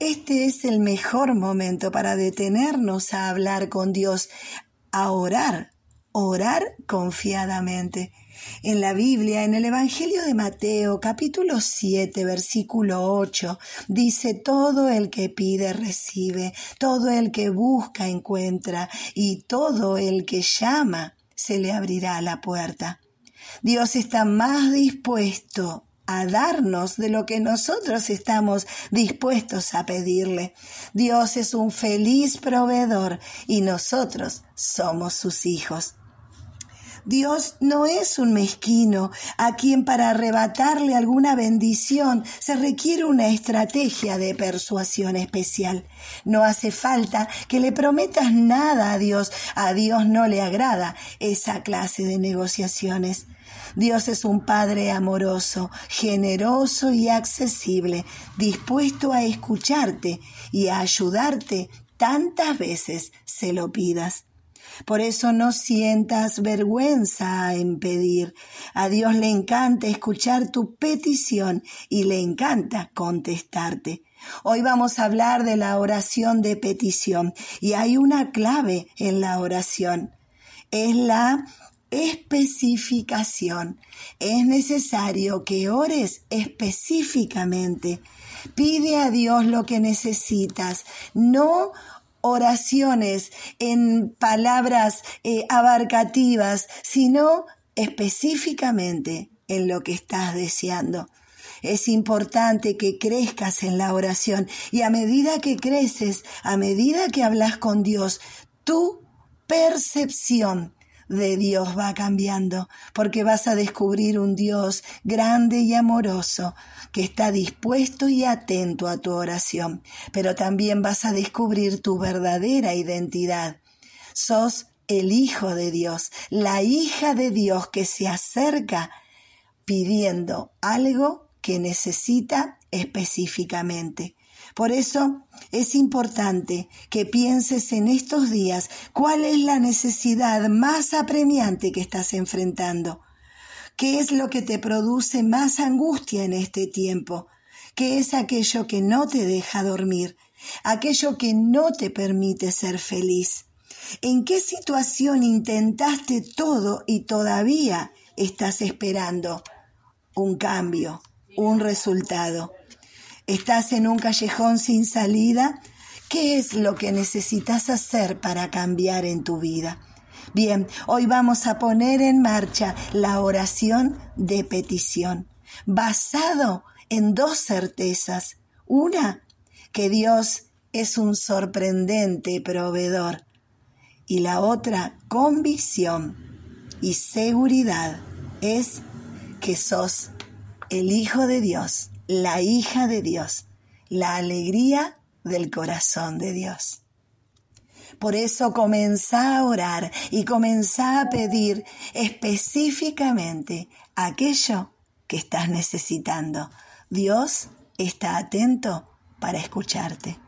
este es el mejor momento para detenernos a hablar con Dios, a orar, orar confiadamente. En la Biblia, en el Evangelio de Mateo, capítulo 7, versículo 8, dice, todo el que pide recibe, todo el que busca encuentra, y todo el que llama se le abrirá la puerta. Dios está más dispuesto a darnos de lo que nosotros estamos dispuestos a pedirle. Dios es un feliz proveedor y nosotros somos sus hijos. Dios no es un mezquino a quien para arrebatarle alguna bendición se requiere una estrategia de persuasión especial. No hace falta que le prometas nada a Dios. A Dios no le agrada esa clase de negociaciones. Dios es un Padre amoroso, generoso y accesible, dispuesto a escucharte y a ayudarte tantas veces se lo pidas. Por eso no sientas vergüenza en pedir. A Dios le encanta escuchar tu petición y le encanta contestarte. Hoy vamos a hablar de la oración de petición y hay una clave en la oración. Es la especificación. Es necesario que ores específicamente. Pide a Dios lo que necesitas, no oraciones en palabras eh, abarcativas, sino específicamente en lo que estás deseando. Es importante que crezcas en la oración y a medida que creces, a medida que hablas con Dios, tu percepción de Dios va cambiando, porque vas a descubrir un Dios grande y amoroso que está dispuesto y atento a tu oración, pero también vas a descubrir tu verdadera identidad. Sos el Hijo de Dios, la hija de Dios que se acerca pidiendo algo que necesita específicamente. Por eso es importante que pienses en estos días cuál es la necesidad más apremiante que estás enfrentando. ¿Qué es lo que te produce más angustia en este tiempo? ¿Qué es aquello que no te deja dormir? Aquello que no te permite ser feliz. ¿En qué situación intentaste todo y todavía estás esperando un cambio, un resultado? ¿Estás en un callejón sin salida? ¿Qué es lo que necesitas hacer para cambiar en tu vida? Bien, hoy vamos a poner en marcha la oración de petición, basado en dos certezas. Una, que Dios es un sorprendente proveedor. Y la otra, convicción y seguridad, es que sos el Hijo de Dios la hija de Dios, la alegría del corazón de Dios. Por eso comenzá a orar y comenzá a pedir específicamente aquello que estás necesitando. Dios está atento para escucharte.